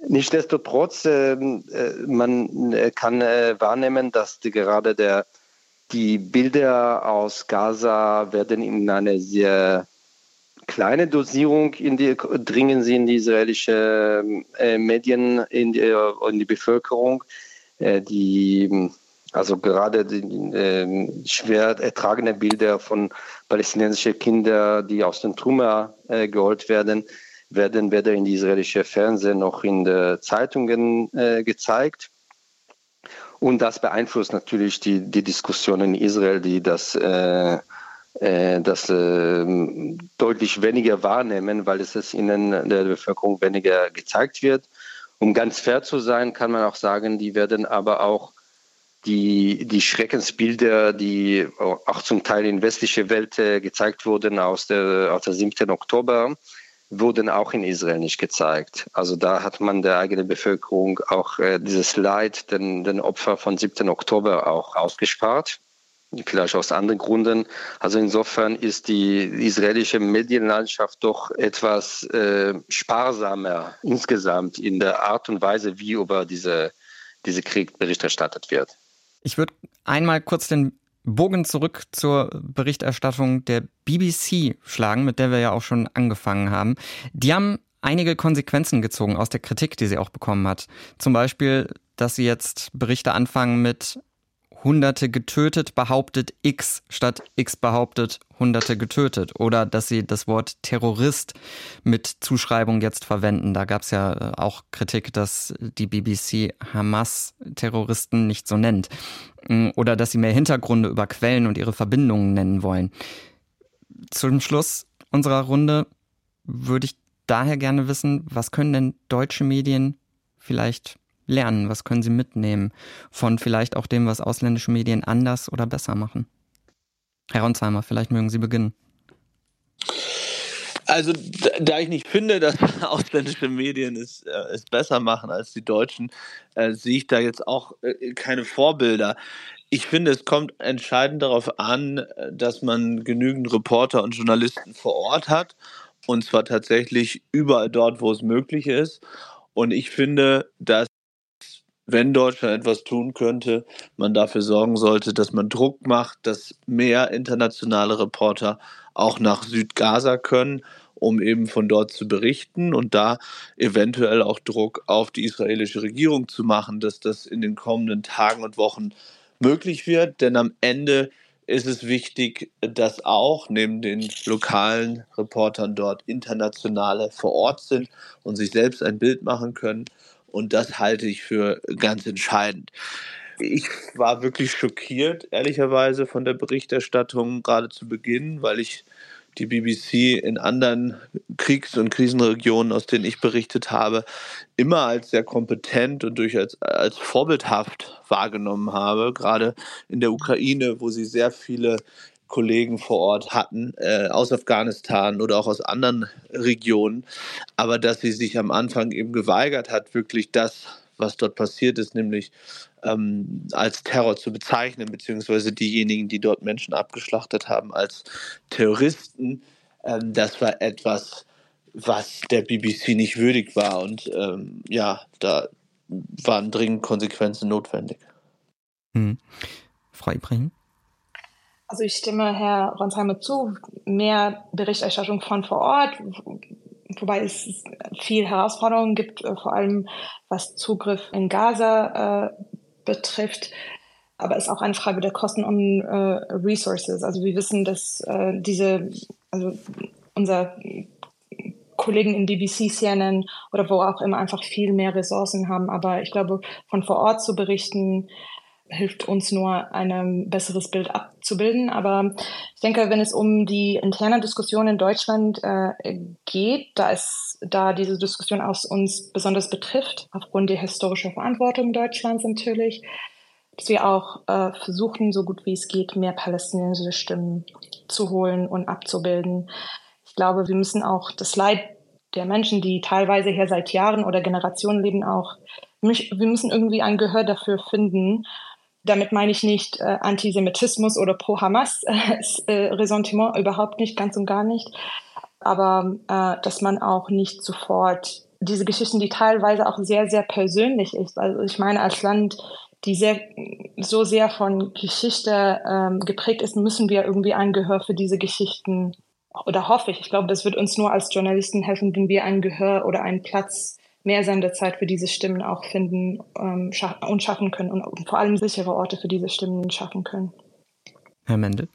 Nichtsdestotrotz, ähm, äh, man kann äh, wahrnehmen, dass die, gerade der, die Bilder aus Gaza werden in eine sehr kleine Dosierung in die, dringen sie in die israelische äh, Medien, in die, in die Bevölkerung. Äh, die also gerade die äh, schwer ertragene Bilder von palästinensischen Kindern, die aus den Trümmer äh, geholt werden, werden weder in die israelische Fernsehen noch in den Zeitungen äh, gezeigt. Und das beeinflusst natürlich die, die Diskussion in Israel, die das, äh, äh, das äh, deutlich weniger wahrnehmen, weil es ihnen der Bevölkerung weniger gezeigt wird. Um ganz fair zu sein, kann man auch sagen, die werden aber auch die, die Schreckensbilder, die auch zum Teil in westliche Welt äh, gezeigt wurden aus der, aus der 7. Oktober, wurden auch in Israel nicht gezeigt. Also da hat man der eigenen Bevölkerung auch äh, dieses Leid, den, den Opfer von 7. Oktober auch ausgespart. Vielleicht aus anderen Gründen. Also insofern ist die israelische Medienlandschaft doch etwas äh, sparsamer insgesamt in der Art und Weise, wie über diese, diese Krieg Bericht erstattet wird. Ich würde einmal kurz den Bogen zurück zur Berichterstattung der BBC schlagen, mit der wir ja auch schon angefangen haben. Die haben einige Konsequenzen gezogen aus der Kritik, die sie auch bekommen hat. Zum Beispiel, dass sie jetzt Berichte anfangen mit Hunderte getötet, behauptet X, statt X behauptet Hunderte getötet. Oder dass sie das Wort Terrorist mit Zuschreibung jetzt verwenden. Da gab es ja äh, auch Kritik, dass die BBC Hamas-Terroristen nicht so nennt. Mm, oder dass sie mehr Hintergründe über Quellen und ihre Verbindungen nennen wollen. Zum Schluss unserer Runde würde ich daher gerne wissen, was können denn deutsche Medien vielleicht lernen? Was können sie mitnehmen von vielleicht auch dem, was ausländische Medien anders oder besser machen? Herr Ronsheimer, vielleicht mögen Sie beginnen. Also, da ich nicht finde, dass ausländische Medien es, äh, es besser machen als die deutschen, äh, sehe ich da jetzt auch äh, keine Vorbilder. Ich finde, es kommt entscheidend darauf an, äh, dass man genügend Reporter und Journalisten vor Ort hat. Und zwar tatsächlich überall dort, wo es möglich ist. Und ich finde, dass wenn Deutschland etwas tun könnte, man dafür sorgen sollte, dass man Druck macht, dass mehr internationale Reporter auch nach Südgaza können, um eben von dort zu berichten und da eventuell auch Druck auf die israelische Regierung zu machen, dass das in den kommenden Tagen und Wochen möglich wird. Denn am Ende ist es wichtig, dass auch neben den lokalen Reportern dort internationale vor Ort sind und sich selbst ein Bild machen können. Und das halte ich für ganz entscheidend. Ich war wirklich schockiert, ehrlicherweise, von der Berichterstattung gerade zu Beginn, weil ich die BBC in anderen Kriegs- und Krisenregionen, aus denen ich berichtet habe, immer als sehr kompetent und durchaus als vorbildhaft wahrgenommen habe. Gerade in der Ukraine, wo sie sehr viele Kollegen vor Ort hatten, äh, aus Afghanistan oder auch aus anderen Regionen, aber dass sie sich am Anfang eben geweigert hat, wirklich das, was dort passiert ist, nämlich ähm, als Terror zu bezeichnen, beziehungsweise diejenigen, die dort Menschen abgeschlachtet haben, als Terroristen. Ähm, das war etwas, was der BBC nicht würdig war. Und ähm, ja, da waren dringend Konsequenzen notwendig. Hm. Frau Ibrahim? Also ich stimme Herr Ronsheimer zu, mehr Berichterstattung von vor Ort, wobei es viel Herausforderungen gibt, äh, vor allem was Zugriff in Gaza äh, betrifft. Aber es ist auch eine Frage der Kosten und äh, Resources. Also wir wissen, dass äh, diese, also unser Kollegen in BBC, CNN oder wo auch immer einfach viel mehr Ressourcen haben. Aber ich glaube, von vor Ort zu berichten, hilft uns nur, ein besseres Bild abzubilden. Aber ich denke, wenn es um die interne Diskussion in Deutschland äh, geht, da es da diese Diskussion aus uns besonders betrifft, aufgrund der historischen Verantwortung Deutschlands natürlich, dass wir auch äh, versuchen, so gut wie es geht, mehr palästinensische Stimmen zu holen und abzubilden. Ich glaube, wir müssen auch das Leid der Menschen, die teilweise hier seit Jahren oder Generationen leben, auch, wir müssen irgendwie ein Gehör dafür finden damit meine ich nicht äh, Antisemitismus oder pro-Hamas, äh, überhaupt nicht, ganz und gar nicht. Aber äh, dass man auch nicht sofort diese Geschichten, die teilweise auch sehr, sehr persönlich ist. Also ich meine, als Land, die sehr, so sehr von Geschichte ähm, geprägt ist, müssen wir irgendwie ein Gehör für diese Geschichten oder hoffe ich. Ich glaube, das wird uns nur als Journalisten helfen, wenn wir ein Gehör oder einen Platz mehr Sendezeit für diese Stimmen auch finden ähm, scha und schaffen können und vor allem sichere Orte für diese Stimmen schaffen können. Herr Mendel?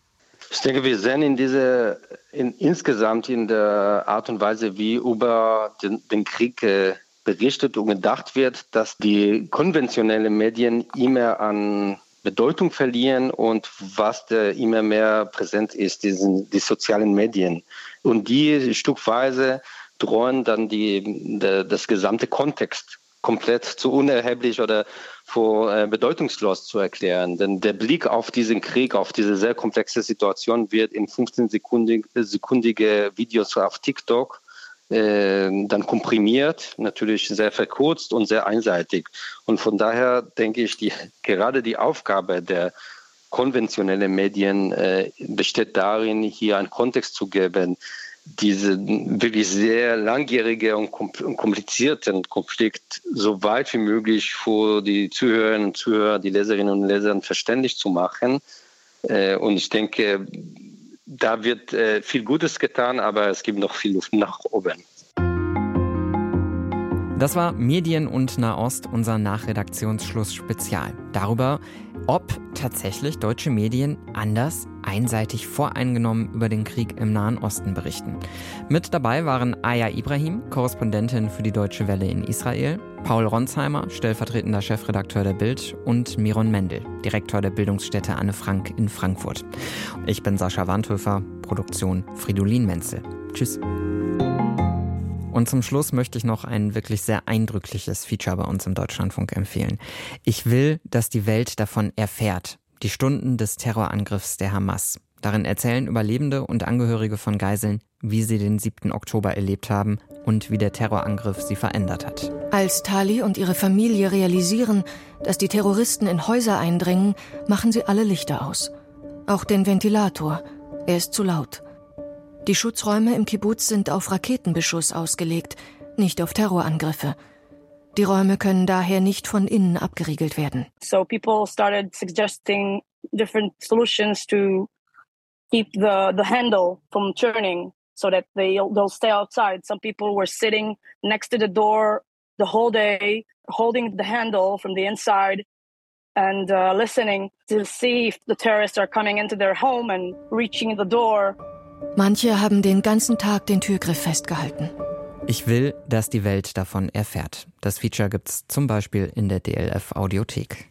Ich denke, wir sehen in diese, in, insgesamt in der Art und Weise, wie über den, den Krieg äh, berichtet und gedacht wird, dass die konventionellen Medien immer an Bedeutung verlieren und was der immer mehr präsent ist, diesen, die sozialen Medien. Und die stückweise drohen dann die, de, das gesamte Kontext komplett zu unerheblich oder für äh, bedeutungslos zu erklären. Denn der Blick auf diesen Krieg, auf diese sehr komplexe Situation wird in 15-sekundige Videos auf TikTok äh, dann komprimiert, natürlich sehr verkürzt und sehr einseitig. Und von daher denke ich, die, gerade die Aufgabe der konventionellen Medien äh, besteht darin, hier einen Kontext zu geben, diese wirklich sehr langjährige und komplizierten Konflikt so weit wie möglich für die Zuhörerinnen und Zuhörer, die Leserinnen und Leser verständlich zu machen. Äh, und ich denke, da wird äh, viel Gutes getan, aber es gibt noch viel Luft nach oben. Das war Medien und Nahost, unser Nachredaktionsschluss Spezial. Darüber, ob tatsächlich deutsche Medien anders, einseitig voreingenommen über den Krieg im Nahen Osten berichten. Mit dabei waren Aya Ibrahim, Korrespondentin für die Deutsche Welle in Israel, Paul Ronsheimer, stellvertretender Chefredakteur der Bild und Miron Mendel, Direktor der Bildungsstätte Anne Frank in Frankfurt. Ich bin Sascha Wandhöfer, Produktion Fridolin Menzel. Tschüss. Und zum Schluss möchte ich noch ein wirklich sehr eindrückliches Feature bei uns im Deutschlandfunk empfehlen. Ich will, dass die Welt davon erfährt. Die Stunden des Terrorangriffs der Hamas. Darin erzählen Überlebende und Angehörige von Geiseln, wie sie den 7. Oktober erlebt haben und wie der Terrorangriff sie verändert hat. Als Tali und ihre Familie realisieren, dass die Terroristen in Häuser eindringen, machen sie alle Lichter aus. Auch den Ventilator. Er ist zu laut. Die Schutzräume im Kibbutz sind auf Raketenbeschuss ausgelegt, nicht auf Terrorangriffe. Die Räume können daher nicht von innen abgeriegelt werden. So people started suggesting different solutions to keep the the handle from turning so that they they'll stay outside. Some people were sitting next to the door the whole day holding the handle from the inside and uh, listening to see if the terrorists are coming into their home and reaching the door. Manche haben den ganzen Tag den Türgriff festgehalten. Ich will, dass die Welt davon erfährt. Das Feature gibt's zum Beispiel in der DLF Audiothek.